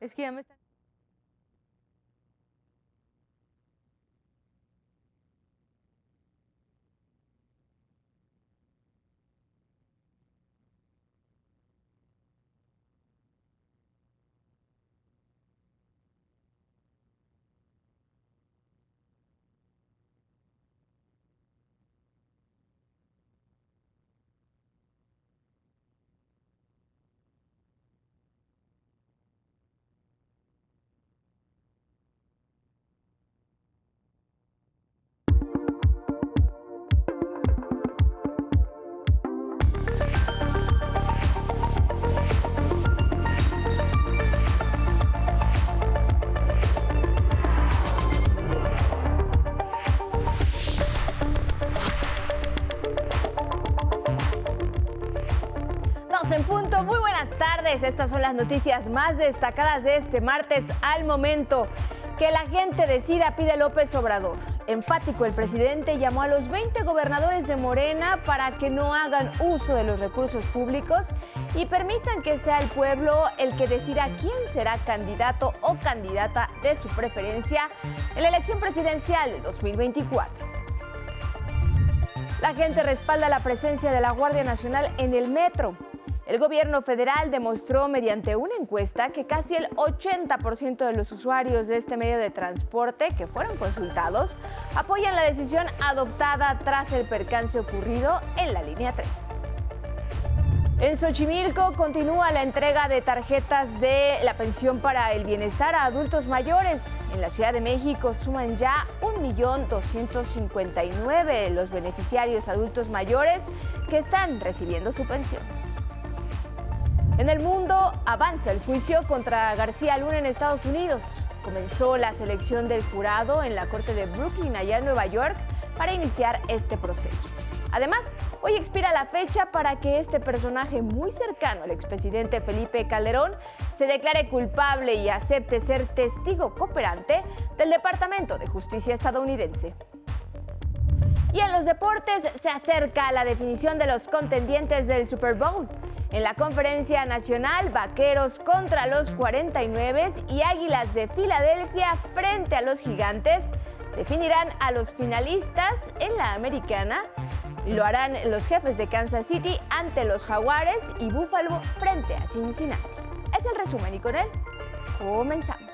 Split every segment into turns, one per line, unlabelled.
Es que ya me están... Estas son las noticias más destacadas de este martes al momento. Que la gente decida, pide López Obrador. Enfático, el presidente llamó a los 20 gobernadores de Morena para que no hagan uso de los recursos públicos y permitan que sea el pueblo el que decida quién será candidato o candidata de su preferencia en la elección presidencial de 2024. La gente respalda la presencia de la Guardia Nacional en el metro. El gobierno federal demostró mediante una encuesta que casi el 80% de los usuarios de este medio de transporte que fueron consultados apoyan la decisión adoptada tras el percance ocurrido en la línea 3. En Xochimilco continúa la entrega de tarjetas de la pensión para el bienestar a adultos mayores. En la Ciudad de México suman ya 1.259.000 los beneficiarios adultos mayores que están recibiendo su pensión. En el mundo avanza el juicio contra García Luna en Estados Unidos. Comenzó la selección del jurado en la Corte de Brooklyn, allá en Nueva York, para iniciar este proceso. Además, hoy expira la fecha para que este personaje muy cercano al expresidente Felipe Calderón se declare culpable y acepte ser testigo cooperante del Departamento de Justicia estadounidense. Y en los deportes se acerca la definición de los contendientes del Super Bowl. En la conferencia nacional, Vaqueros contra los 49 y Águilas de Filadelfia frente a los Gigantes definirán a los finalistas en la americana. Lo harán los jefes de Kansas City ante los Jaguares y Buffalo frente a Cincinnati. Es el resumen y con él comenzamos.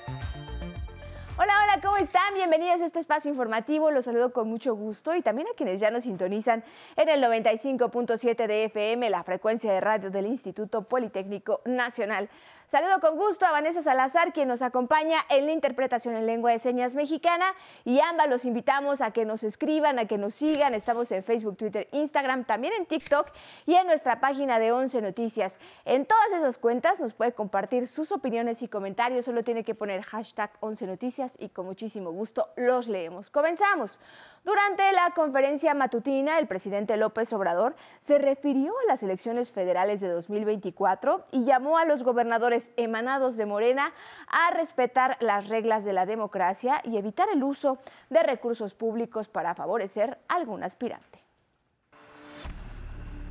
Hola, hola, ¿cómo están? Bienvenidos a este espacio informativo. Los saludo con mucho gusto y también a quienes ya nos sintonizan en el 95.7 de FM, la frecuencia de radio del Instituto Politécnico Nacional. Saludo con gusto a Vanessa Salazar, quien nos acompaña en la interpretación en lengua de señas mexicana. Y ambas los invitamos a que nos escriban, a que nos sigan. Estamos en Facebook, Twitter, Instagram, también en TikTok y en nuestra página de 11 Noticias. En todas esas cuentas nos puede compartir sus opiniones y comentarios. Solo tiene que poner hashtag 11 Noticias y con muchísimo gusto los leemos. Comenzamos. Durante la conferencia matutina, el presidente López Obrador se refirió a las elecciones federales de 2024 y llamó a los gobernadores emanados de Morena a respetar las reglas de la democracia y evitar el uso de recursos públicos para favorecer a algún aspirante.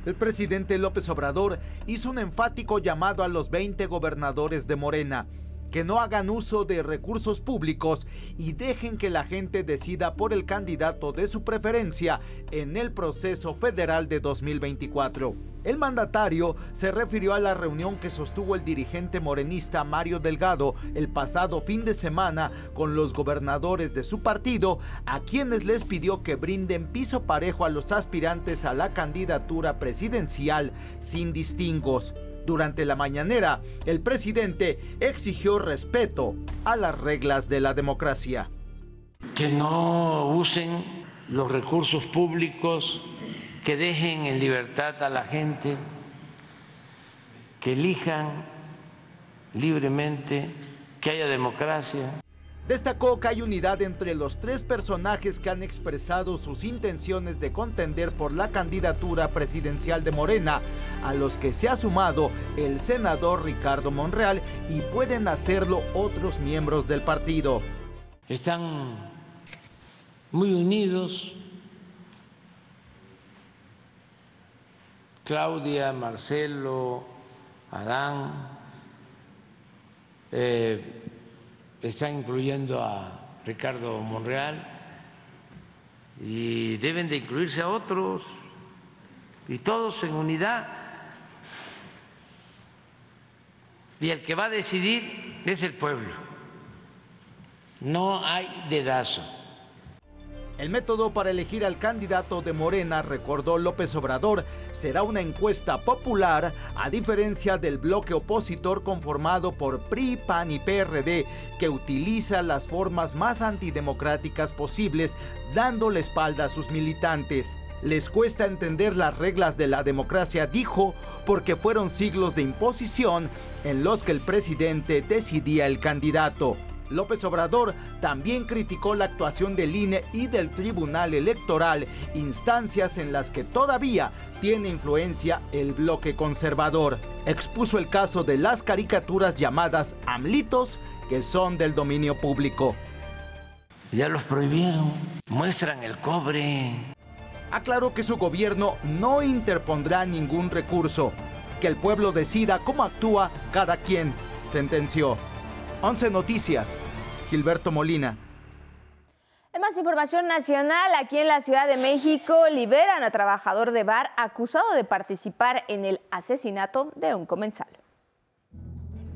El presidente López Obrador hizo un enfático llamado a los 20 gobernadores de Morena que no hagan uso de recursos públicos y dejen que la gente decida por el candidato de su preferencia en el proceso federal de 2024. El mandatario se refirió a la reunión que sostuvo el dirigente morenista Mario Delgado el pasado fin de semana con los gobernadores de su partido, a quienes les pidió que brinden piso parejo a los aspirantes a la candidatura presidencial sin distingos. Durante la mañanera, el presidente exigió respeto a las reglas de la democracia.
Que no usen los recursos públicos, que dejen en libertad a la gente, que elijan libremente, que haya democracia.
Destacó que hay unidad entre los tres personajes que han expresado sus intenciones de contender por la candidatura presidencial de Morena, a los que se ha sumado el senador Ricardo Monreal y pueden hacerlo otros miembros del partido.
Están muy unidos. Claudia, Marcelo, Adán, eh, están incluyendo a Ricardo Monreal y deben de incluirse a otros y todos en unidad. Y el que va a decidir es el pueblo. No hay dedazo.
El método para elegir al candidato de Morena, recordó López Obrador, será una encuesta popular, a diferencia del bloque opositor conformado por PRI, PAN y PRD, que utiliza las formas más antidemocráticas posibles, dándole espalda a sus militantes. Les cuesta entender las reglas de la democracia, dijo, porque fueron siglos de imposición en los que el presidente decidía el candidato. López Obrador también criticó la actuación del INE y del Tribunal Electoral, instancias en las que todavía tiene influencia el bloque conservador. Expuso el caso de las caricaturas llamadas AMLITOS, que son del dominio público.
Ya los prohibieron, muestran el cobre.
Aclaró que su gobierno no interpondrá ningún recurso, que el pueblo decida cómo actúa cada quien, sentenció. 11 Noticias, Gilberto Molina.
En más información nacional, aquí en la Ciudad de México liberan a trabajador de bar acusado de participar en el asesinato de un comensal.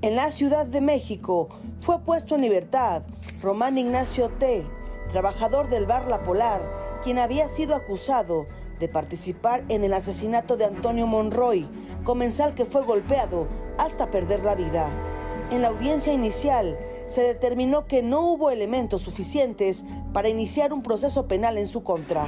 En la Ciudad de México fue puesto en libertad Román Ignacio T., trabajador del bar La Polar, quien había sido acusado de participar en el asesinato de Antonio Monroy, comensal que fue golpeado hasta perder la vida. En la audiencia inicial se determinó que no hubo elementos suficientes para iniciar un proceso penal en su contra.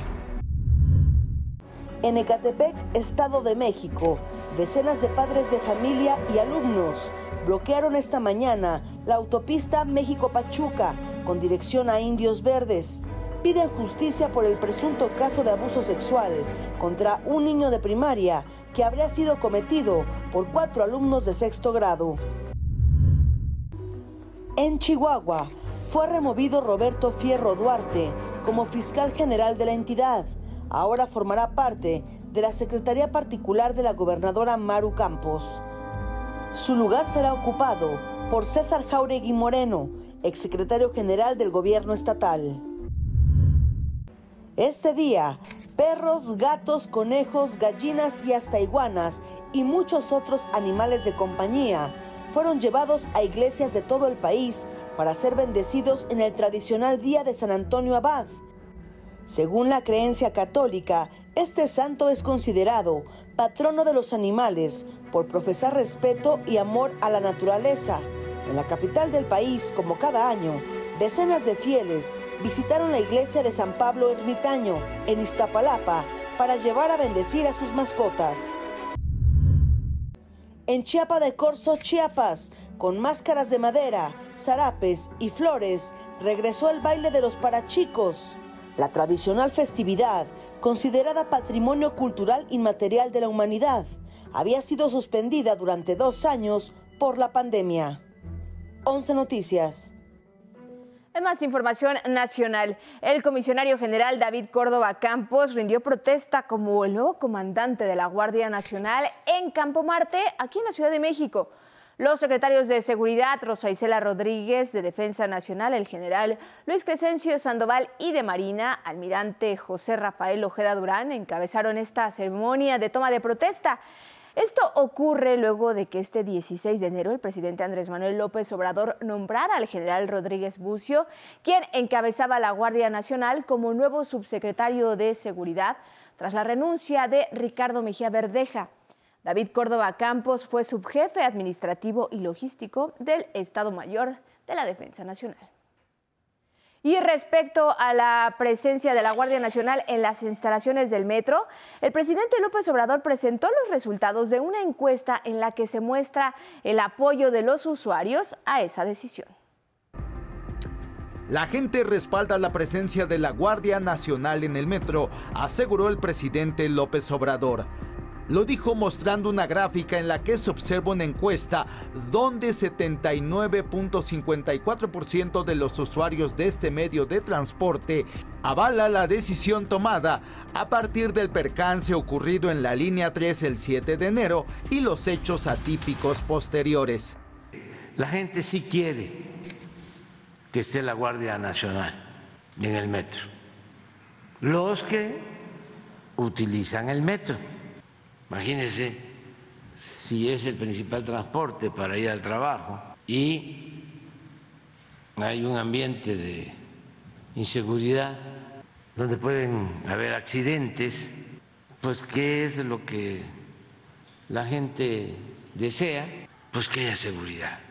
En Ecatepec, Estado de México, decenas de padres de familia y alumnos bloquearon esta mañana la autopista México-Pachuca con dirección a Indios Verdes. Piden justicia por el presunto caso de abuso sexual contra un niño de primaria que habría sido cometido por cuatro alumnos de sexto grado. En Chihuahua fue removido Roberto Fierro Duarte como fiscal general de la entidad. Ahora formará parte de la Secretaría Particular de la gobernadora Maru Campos. Su lugar será ocupado por César Jauregui Moreno, exsecretario general del gobierno estatal. Este día, perros, gatos, conejos, gallinas y hasta iguanas y muchos otros animales de compañía fueron llevados a iglesias de todo el país para ser bendecidos en el tradicional Día de San Antonio Abad. Según la creencia católica, este santo es considerado patrono de los animales por profesar respeto y amor a la naturaleza. En la capital del país, como cada año, decenas de fieles visitaron la iglesia de San Pablo Ermitaño en Iztapalapa para llevar a bendecir a sus mascotas en Chiapa de Corzo, Chiapas, con máscaras de madera, zarapes y flores, regresó el baile de los parachicos, la tradicional festividad, considerada patrimonio cultural inmaterial de la humanidad, había sido suspendida durante dos años por la pandemia. 11 Noticias.
En más información nacional, el comisionario general David Córdoba Campos rindió protesta como el nuevo comandante de la Guardia Nacional en Campo Marte, aquí en la Ciudad de México. Los secretarios de Seguridad, Rosa Isela Rodríguez, de Defensa Nacional, el general Luis Crescencio Sandoval y de Marina, almirante José Rafael Ojeda Durán, encabezaron esta ceremonia de toma de protesta. Esto ocurre luego de que este 16 de enero el presidente Andrés Manuel López Obrador nombrara al general Rodríguez Bucio, quien encabezaba la Guardia Nacional como nuevo subsecretario de Seguridad tras la renuncia de Ricardo Mejía Verdeja. David Córdoba Campos fue subjefe administrativo y logístico del Estado Mayor de la Defensa Nacional. Y respecto a la presencia de la Guardia Nacional en las instalaciones del metro, el presidente López Obrador presentó los resultados de una encuesta en la que se muestra el apoyo de los usuarios a esa decisión.
La gente respalda la presencia de la Guardia Nacional en el metro, aseguró el presidente López Obrador. Lo dijo mostrando una gráfica en la que se observa una encuesta donde 79.54% de los usuarios de este medio de transporte avala la decisión tomada a partir del percance ocurrido en la línea 3 el 7 de enero y los hechos atípicos posteriores.
la gente sí quiere que esté la Guardia Nacional en el metro. Los que utilizan el metro. Imagínense si es el principal transporte para ir al trabajo y hay un ambiente de inseguridad donde pueden haber accidentes, pues qué es lo que la gente desea, pues que haya seguridad.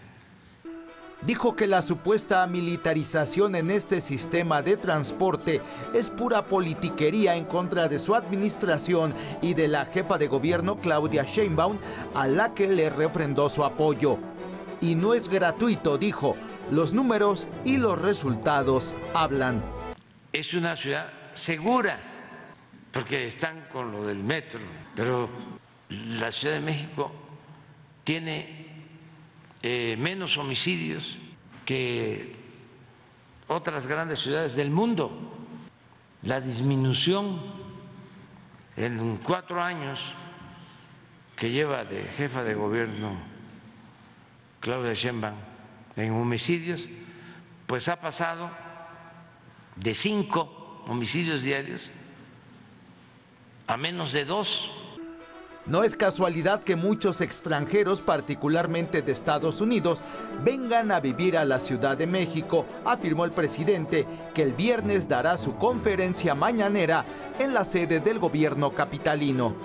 Dijo que la supuesta militarización en este sistema de transporte es pura politiquería en contra de su administración y de la jefa de gobierno Claudia Sheinbaum, a la que le refrendó su apoyo. Y no es gratuito, dijo, los números y los resultados hablan.
Es una ciudad segura, porque están con lo del metro, pero la Ciudad de México tiene eh, menos homicidios que otras grandes ciudades del mundo. La disminución en cuatro años que lleva de jefa de gobierno Claudia Sheinbaum en homicidios, pues ha pasado de cinco homicidios diarios a menos de dos.
No es casualidad que muchos extranjeros, particularmente de Estados Unidos, vengan a vivir a la Ciudad de México, afirmó el presidente, que el viernes dará su conferencia mañanera en la sede del gobierno capitalino.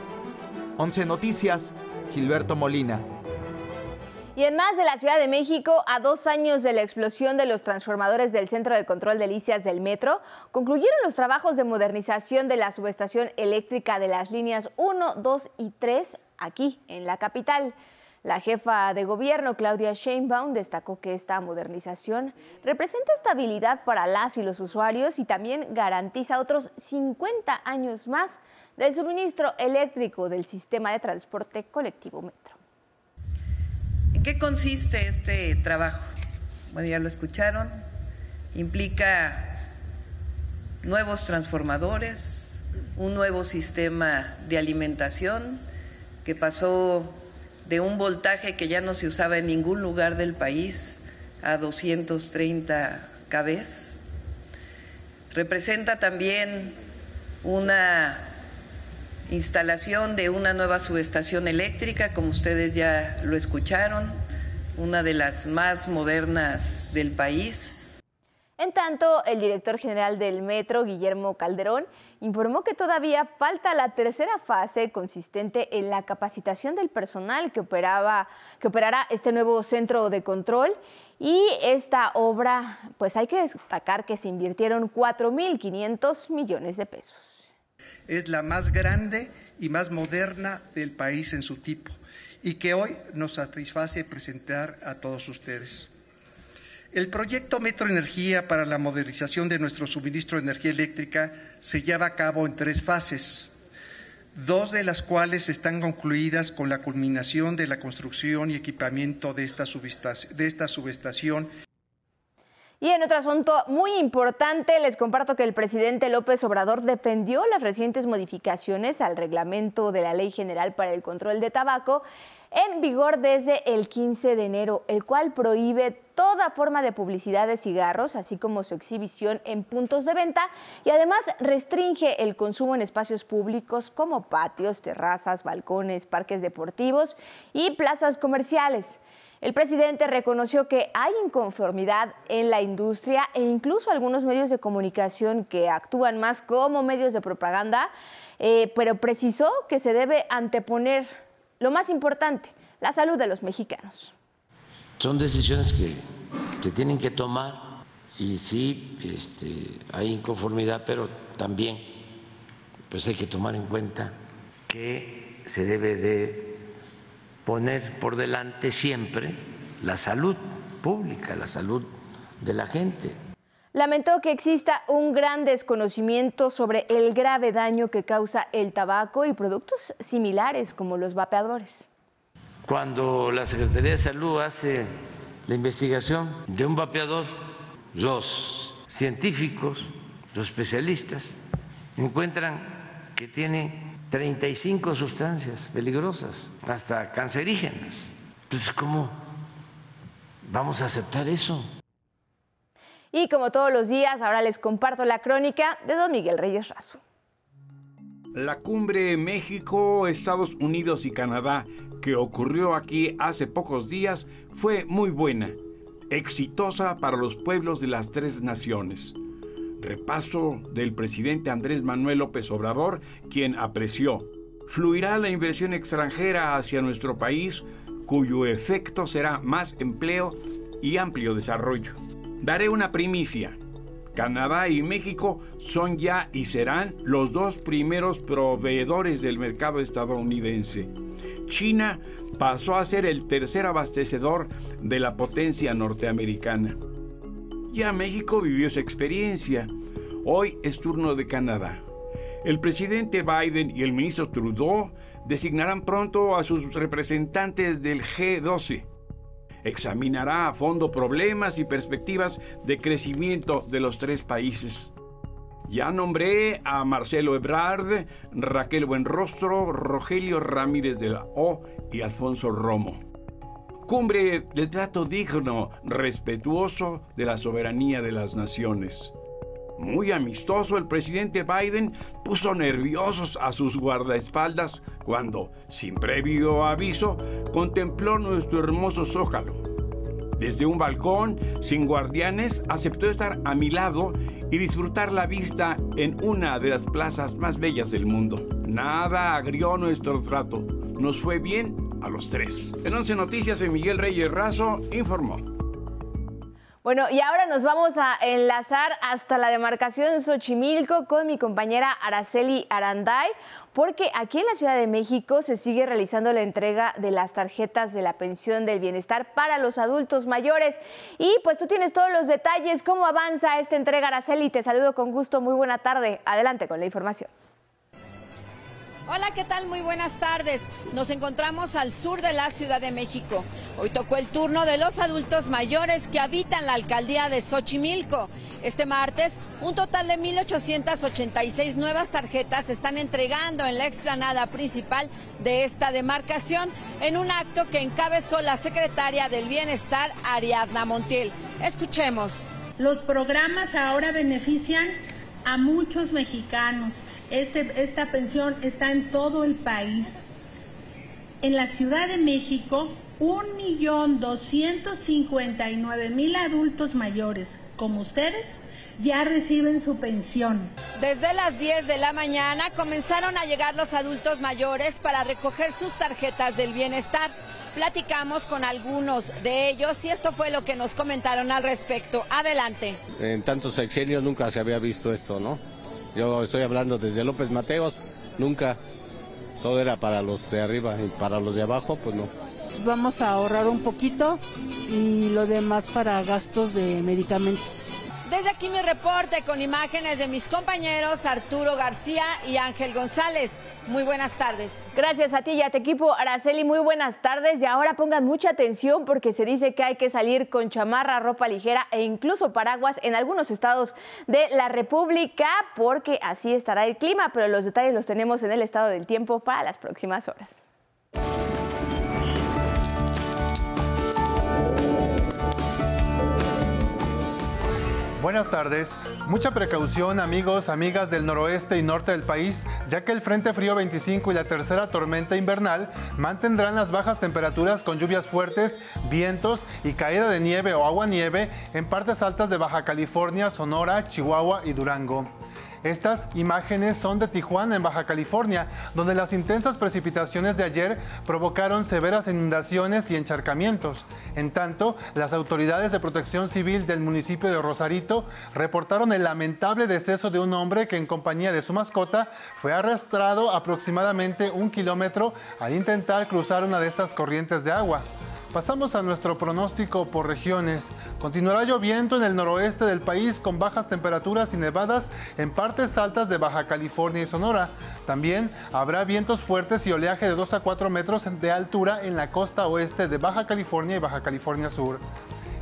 11 Noticias, Gilberto Molina.
Y en más de la Ciudad de México, a dos años de la explosión de los transformadores del Centro de Control de Licias del Metro, concluyeron los trabajos de modernización de la subestación eléctrica de las líneas 1, 2 y 3 aquí en la capital. La jefa de gobierno, Claudia Sheinbaum, destacó que esta modernización representa estabilidad para las y los usuarios y también garantiza otros 50 años más del suministro eléctrico del sistema de transporte colectivo Metro.
¿En qué consiste este trabajo? Bueno, ya lo escucharon. Implica nuevos transformadores, un nuevo sistema de alimentación que pasó de un voltaje que ya no se usaba en ningún lugar del país a 230 kV. Representa también una instalación de una nueva subestación eléctrica, como ustedes ya lo escucharon, una de las más modernas del país.
En tanto, el director general del Metro, Guillermo Calderón, informó que todavía falta la tercera fase consistente en la capacitación del personal que, operaba, que operará este nuevo centro de control. Y esta obra, pues hay que destacar que se invirtieron 4.500 millones de pesos
es la más grande y más moderna del país en su tipo y que hoy nos satisface presentar a todos ustedes. El proyecto Metro Energía para la modernización de nuestro suministro de energía eléctrica se lleva a cabo en tres fases, dos de las cuales están concluidas con la culminación de la construcción y equipamiento de esta, subestación
y en otro asunto muy importante, les comparto que el presidente López Obrador defendió las recientes modificaciones al reglamento de la Ley General para el Control de Tabaco en vigor desde el 15 de enero, el cual prohíbe toda forma de publicidad de cigarros, así como su exhibición en puntos de venta, y además restringe el consumo en espacios públicos como patios, terrazas, balcones, parques deportivos y plazas comerciales. El presidente reconoció que hay inconformidad en la industria e incluso algunos medios de comunicación que actúan más como medios de propaganda, eh, pero precisó que se debe anteponer lo más importante, la salud de los mexicanos.
Son decisiones que se tienen que tomar y sí este, hay inconformidad, pero también pues hay que tomar en cuenta que se debe de poner por delante siempre la salud pública, la salud de la gente.
Lamentó que exista un gran desconocimiento sobre el grave daño que causa el tabaco y productos similares como los vapeadores.
Cuando la Secretaría de Salud hace la investigación de un vapeador, los científicos, los especialistas, encuentran que tiene 35 sustancias peligrosas, hasta cancerígenas. Entonces, ¿cómo vamos a aceptar eso.
Y como todos los días, ahora les comparto la crónica de don Miguel Reyes Razo.
La cumbre México, Estados Unidos y Canadá que ocurrió aquí hace pocos días fue muy buena, exitosa para los pueblos de las tres naciones. Repaso del presidente Andrés Manuel López Obrador, quien apreció, fluirá la inversión extranjera hacia nuestro país, cuyo efecto será más empleo y amplio desarrollo. Daré una primicia. Canadá y México son ya y serán los dos primeros proveedores del mercado estadounidense. China pasó a ser el tercer abastecedor de la potencia norteamericana. Ya México vivió esa experiencia. Hoy es turno de Canadá. El presidente Biden y el ministro Trudeau designarán pronto a sus representantes del G12. Examinará a fondo problemas y perspectivas de crecimiento de los tres países. Ya nombré a Marcelo Ebrard, Raquel Buenrostro, Rogelio Ramírez de la O y Alfonso Romo. Cumbre del trato digno, respetuoso de la soberanía de las naciones. Muy amistoso, el presidente Biden puso nerviosos a sus guardaespaldas cuando, sin previo aviso, contempló nuestro hermoso zócalo desde un balcón, sin guardianes, aceptó estar a mi lado y disfrutar la vista en una de las plazas más bellas del mundo. Nada agrió nuestro trato. Nos fue bien a los tres. En 11 Noticias, Miguel Reyes Razo informó.
Bueno, y ahora nos vamos a enlazar hasta la demarcación Xochimilco con mi compañera Araceli Aranday, porque aquí en la Ciudad de México se sigue realizando la entrega de las tarjetas de la pensión del bienestar para los adultos mayores. Y pues tú tienes todos los detalles, cómo avanza esta entrega, Araceli. Te saludo con gusto, muy buena tarde. Adelante con la información.
Hola, ¿qué tal? Muy buenas tardes. Nos encontramos al sur de la Ciudad de México. Hoy tocó el turno de los adultos mayores que habitan la alcaldía de Xochimilco. Este martes, un total de 1.886 nuevas tarjetas se están entregando en la explanada principal de esta demarcación en un acto que encabezó la secretaria del Bienestar, Ariadna Montiel. Escuchemos.
Los programas ahora benefician a muchos mexicanos este, esta pensión está en todo el país. En la Ciudad de México, 1.259.000 adultos mayores como ustedes ya reciben su pensión.
Desde las 10 de la mañana comenzaron a llegar los adultos mayores para recoger sus tarjetas del bienestar. Platicamos con algunos de ellos y esto fue lo que nos comentaron al respecto. Adelante.
En tantos sexenios nunca se había visto esto, ¿no? Yo estoy hablando desde López Mateos, nunca. Todo era para los de arriba y para los de abajo, pues no.
Vamos a ahorrar un poquito y lo demás para gastos de medicamentos.
Desde aquí mi reporte con imágenes de mis compañeros Arturo García y Ángel González. Muy buenas tardes.
Gracias a ti y a tu equipo, Araceli. Muy buenas tardes. Y ahora pongan mucha atención porque se dice que hay que salir con chamarra, ropa ligera e incluso paraguas en algunos estados de la República porque así estará el clima. Pero los detalles los tenemos en el estado del tiempo para las próximas horas.
Buenas tardes. Mucha precaución amigos, amigas del noroeste y norte del país, ya que el Frente Frío 25 y la tercera tormenta invernal mantendrán las bajas temperaturas con lluvias fuertes, vientos y caída de nieve o agua nieve en partes altas de Baja California, Sonora, Chihuahua y Durango. Estas imágenes son de Tijuana, en Baja California, donde las intensas precipitaciones de ayer provocaron severas inundaciones y encharcamientos. En tanto, las autoridades de protección civil del municipio de Rosarito reportaron el lamentable deceso de un hombre que en compañía de su mascota fue arrastrado aproximadamente un kilómetro al intentar cruzar una de estas corrientes de agua. Pasamos a nuestro pronóstico por regiones. Continuará lloviendo en el noroeste del país con bajas temperaturas y nevadas en partes altas de Baja California y Sonora. También habrá vientos fuertes y oleaje de 2 a 4 metros de altura en la costa oeste de Baja California y Baja California Sur.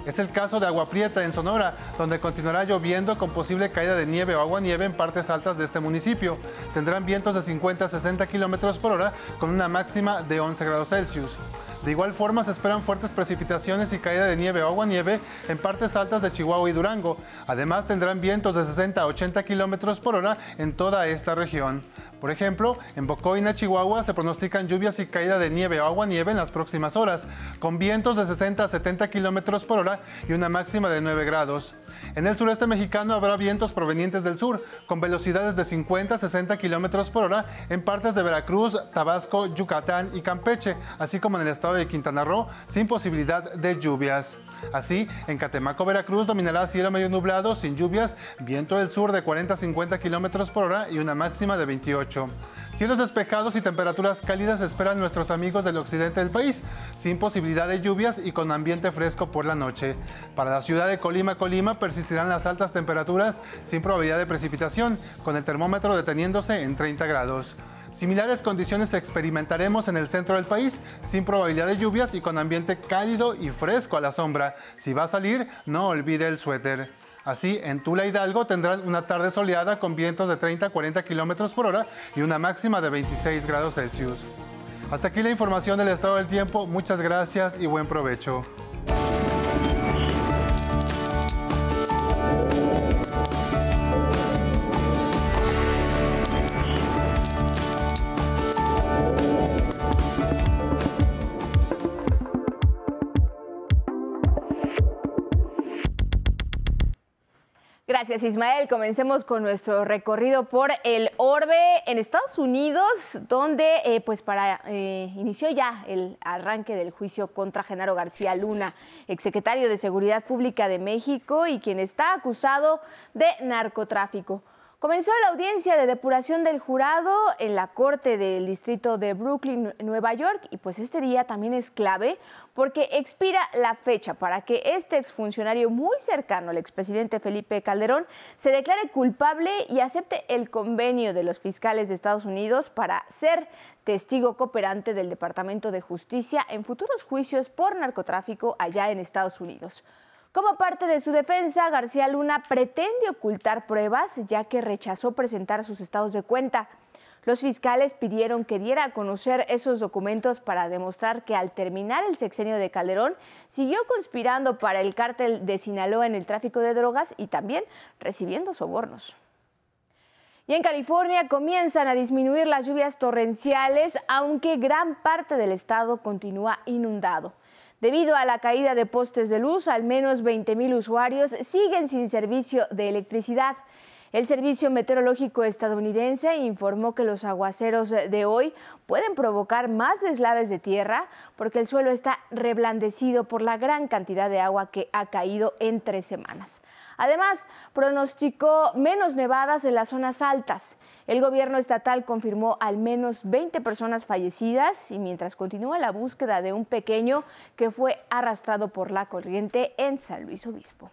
Es el caso de Agua Prieta en Sonora, donde continuará lloviendo con posible caída de nieve o agua nieve en partes altas de este municipio. Tendrán vientos de 50 a 60 kilómetros por hora con una máxima de 11 grados Celsius. De igual forma se esperan fuertes precipitaciones y caída de nieve o agua nieve en partes altas de Chihuahua y Durango. Además tendrán vientos de 60 a 80 kilómetros por hora en toda esta región. Por ejemplo, en Bocoina, Chihuahua, se pronostican lluvias y caída de nieve o agua nieve en las próximas horas, con vientos de 60 a 70 kilómetros por hora y una máxima de 9 grados. En el sureste mexicano habrá vientos provenientes del sur, con velocidades de 50 a 60 kilómetros por hora en partes de Veracruz, Tabasco, Yucatán y Campeche, así como en el estado de Quintana Roo, sin posibilidad de lluvias. Así, en Catemaco, Veracruz, dominará cielo medio nublado, sin lluvias, viento del sur de 40 a 50 kilómetros por hora y una máxima de 28. Cielos despejados y temperaturas cálidas esperan nuestros amigos del occidente del país, sin posibilidad de lluvias y con ambiente fresco por la noche. Para la ciudad de Colima, Colima persistirán las altas temperaturas sin probabilidad de precipitación, con el termómetro deteniéndose en 30 grados. Similares condiciones experimentaremos en el centro del país, sin probabilidad de lluvias y con ambiente cálido y fresco a la sombra. Si va a salir, no olvide el suéter. Así, en Tula Hidalgo tendrán una tarde soleada con vientos de 30 a 40 kilómetros por hora y una máxima de 26 grados Celsius. Hasta aquí la información del estado del tiempo. Muchas gracias y buen provecho.
Gracias Ismael. Comencemos con nuestro recorrido por el Orbe en Estados Unidos, donde eh, pues para eh, inició ya el arranque del juicio contra Genaro García Luna, exsecretario de Seguridad Pública de México y quien está acusado de narcotráfico. Comenzó la audiencia de depuración del jurado en la Corte del Distrito de Brooklyn, Nueva York, y pues este día también es clave porque expira la fecha para que este exfuncionario muy cercano al expresidente Felipe Calderón se declare culpable y acepte el convenio de los fiscales de Estados Unidos para ser testigo cooperante del Departamento de Justicia en futuros juicios por narcotráfico allá en Estados Unidos. Como parte de su defensa, García Luna pretende ocultar pruebas ya que rechazó presentar sus estados de cuenta. Los fiscales pidieron que diera a conocer esos documentos para demostrar que al terminar el sexenio de Calderón siguió conspirando para el cártel de Sinaloa en el tráfico de drogas y también recibiendo sobornos. Y en California comienzan a disminuir las lluvias torrenciales, aunque gran parte del estado continúa inundado. Debido a la caída de postes de luz, al menos 20.000 usuarios siguen sin servicio de electricidad. El Servicio Meteorológico estadounidense informó que los aguaceros de hoy pueden provocar más deslaves de tierra porque el suelo está reblandecido por la gran cantidad de agua que ha caído en tres semanas. Además, pronosticó menos nevadas en las zonas altas. El gobierno estatal confirmó al menos 20 personas fallecidas y mientras continúa la búsqueda de un pequeño que fue arrastrado por la corriente en San Luis Obispo.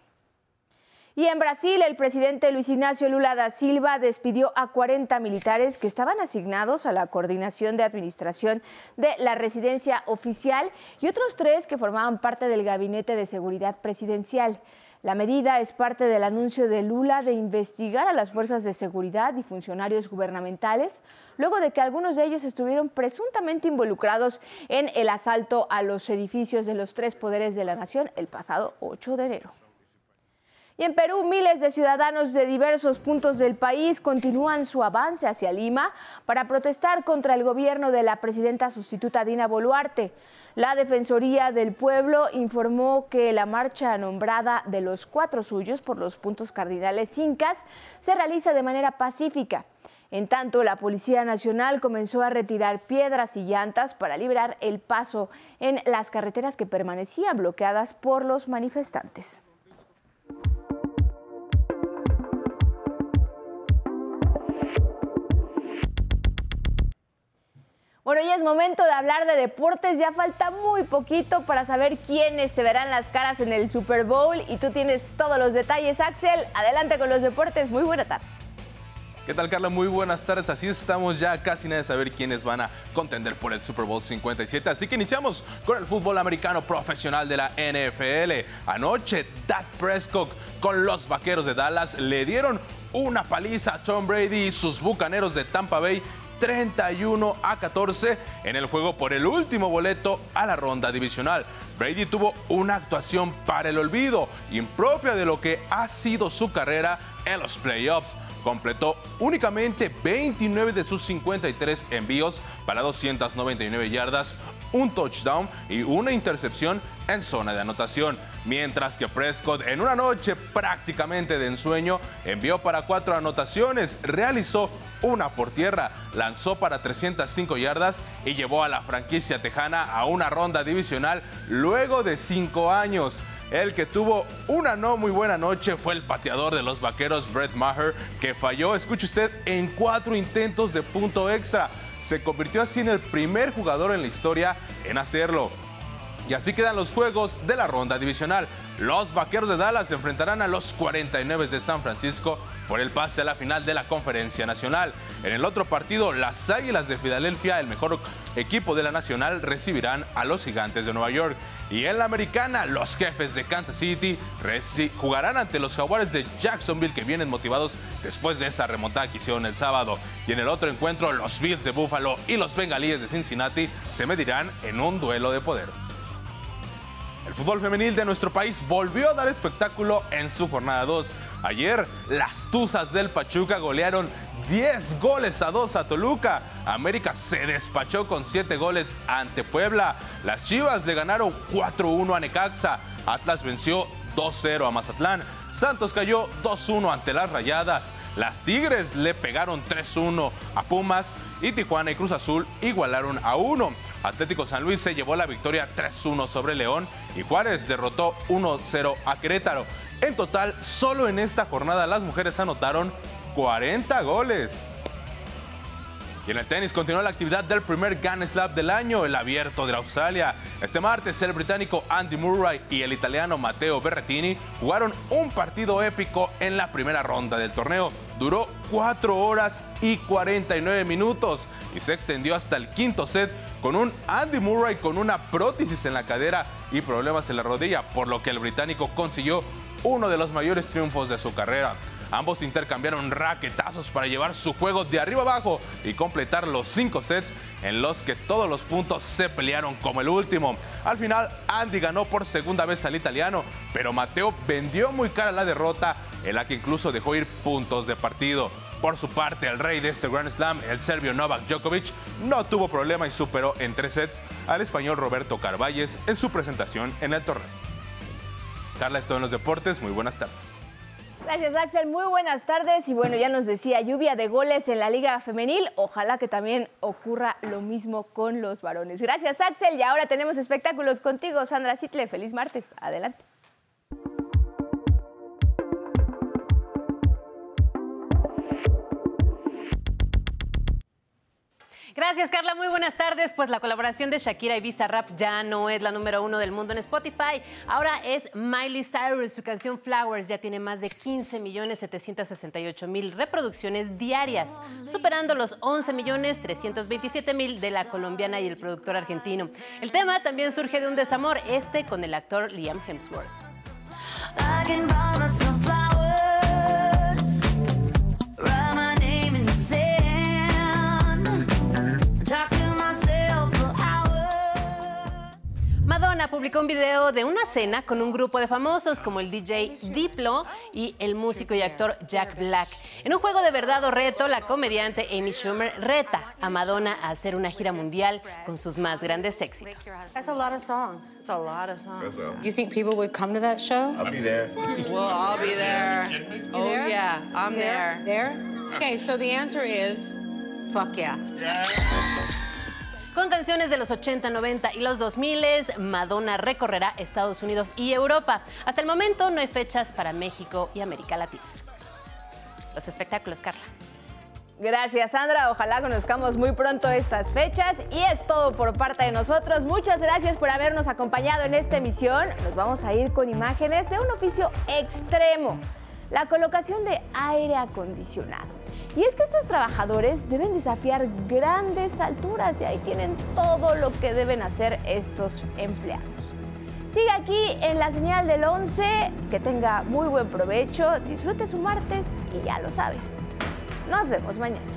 Y en Brasil, el presidente Luis Ignacio Lula da Silva despidió a 40 militares que estaban asignados a la coordinación de administración de la residencia oficial y otros tres que formaban parte del gabinete de seguridad presidencial. La medida es parte del anuncio de Lula de investigar a las fuerzas de seguridad y funcionarios gubernamentales, luego de que algunos de ellos estuvieron presuntamente involucrados en el asalto a los edificios de los tres poderes de la nación el pasado 8 de enero. Y en Perú, miles de ciudadanos de diversos puntos del país continúan su avance hacia Lima para protestar contra el gobierno de la presidenta sustituta Dina Boluarte. La Defensoría del Pueblo informó que la marcha nombrada de los cuatro suyos por los puntos cardinales incas se realiza de manera pacífica. En tanto, la Policía Nacional comenzó a retirar piedras y llantas para liberar el paso en las carreteras que permanecían bloqueadas por los manifestantes. Bueno, ya es momento de hablar de deportes. Ya falta muy poquito para saber quiénes se verán las caras en el Super Bowl y tú tienes todos los detalles, Axel. Adelante con los deportes. Muy buena tarde.
¿Qué tal, Carla? Muy buenas tardes. Así estamos ya casi nada de saber quiénes van a contender por el Super Bowl 57. Así que iniciamos con el fútbol americano profesional de la NFL. Anoche, Dak Prescott con los vaqueros de Dallas le dieron una paliza a Tom Brady y sus bucaneros de Tampa Bay 31 a 14 en el juego por el último boleto a la ronda divisional. Brady tuvo una actuación para el olvido, impropia de lo que ha sido su carrera en los playoffs. Completó únicamente 29 de sus 53 envíos para 299 yardas, un touchdown y una intercepción en zona de anotación, mientras que Prescott en una noche prácticamente de ensueño envió para cuatro anotaciones, realizó una por tierra, lanzó para 305 yardas y llevó a la franquicia tejana a una ronda divisional luego de cinco años. El que tuvo una no muy buena noche fue el pateador de los vaqueros Brett Maher, que falló, escuche usted, en cuatro intentos de punto extra. Se convirtió así en el primer jugador en la historia en hacerlo. Y así quedan los juegos de la ronda divisional. Los Vaqueros de Dallas enfrentarán a los 49 de San Francisco por el pase a la final de la Conferencia Nacional. En el otro partido, las Águilas de Filadelfia, el mejor equipo de la Nacional, recibirán a los Gigantes de Nueva York. Y en la Americana, los jefes de Kansas City jugarán ante los Jaguares de Jacksonville que vienen motivados después de esa remontada que hicieron el sábado. Y en el otro encuentro, los Bills de Buffalo y los Bengalíes de Cincinnati se medirán en un duelo de poder. El fútbol femenil de nuestro país volvió a dar espectáculo en su jornada 2. Ayer, las Tuzas del Pachuca golearon 10 goles a 2 a Toluca. América se despachó con 7 goles ante Puebla. Las Chivas le ganaron 4-1 a Necaxa. Atlas venció 2-0 a Mazatlán. Santos cayó 2-1 ante las Rayadas. Las Tigres le pegaron 3-1 a Pumas y Tijuana y Cruz Azul igualaron a 1. Atlético San Luis se llevó la victoria 3-1 sobre León y Juárez derrotó 1-0 a Querétaro. En total, solo en esta jornada las mujeres anotaron 40 goles. Y en el tenis continuó la actividad del primer Grand Slam del año, el abierto de Australia. Este martes el británico Andy Murray y el italiano Matteo Berrettini jugaron un partido épico en la primera ronda del torneo. Duró 4 horas y 49 minutos y se extendió hasta el quinto set con un Andy Murray con una prótesis en la cadera y problemas en la rodilla, por lo que el británico consiguió uno de los mayores triunfos de su carrera. Ambos intercambiaron raquetazos para llevar su juego de arriba abajo y completar los cinco sets en los que todos los puntos se pelearon como el último. Al final, Andy ganó por segunda vez al italiano, pero Mateo vendió muy cara la derrota, en la que incluso dejó ir puntos de partido. Por su parte, el rey de este Grand Slam, el serbio Novak Djokovic, no tuvo problema y superó en tres sets al español Roberto Carvalles en su presentación en el torneo. Carla, esto en los deportes. Muy buenas tardes.
Gracias, Axel. Muy buenas tardes. Y bueno, ya nos decía, lluvia de goles en la Liga Femenil. Ojalá que también ocurra lo mismo con los varones. Gracias, Axel. Y ahora tenemos espectáculos contigo, Sandra Sitle. Feliz martes. Adelante.
Gracias, Carla. Muy buenas tardes. Pues la colaboración de Shakira y Bizarrap ya no es la número uno del mundo en Spotify. Ahora es Miley Cyrus. Su canción Flowers ya tiene más de 15 millones 768 mil reproducciones diarias, superando los 11 millones 327 mil de la colombiana y el productor argentino. El tema también surge de un desamor, este con el actor Liam Hemsworth. Madonna publicó un video de una cena con un grupo de famosos como el DJ Diplo y el músico y actor Jack Black. En un juego de verdad o reto, la comediante Amy Schumer reta a Madonna a hacer una gira mundial con sus más grandes éxitos.
That's a lot of songs. It's a lot of songs. You think people would come to that show?
I'll be there.
Well, I'll be there. Oh yeah, I'm there.
There?
Okay, so the answer is fuck yeah.
Con canciones de los 80, 90 y los 2000, Madonna recorrerá Estados Unidos y Europa. Hasta el momento no hay fechas para México y América Latina. Los espectáculos, Carla.
Gracias, Sandra. Ojalá conozcamos muy pronto estas fechas. Y es todo por parte de nosotros. Muchas gracias por habernos acompañado en esta emisión. Nos vamos a ir con imágenes de un oficio extremo, la colocación de aire acondicionado. Y es que estos trabajadores deben desafiar grandes alturas y ahí tienen todo lo que deben hacer estos empleados. Sigue aquí en la señal del 11, que tenga muy buen provecho, disfrute su martes y ya lo sabe. Nos vemos mañana.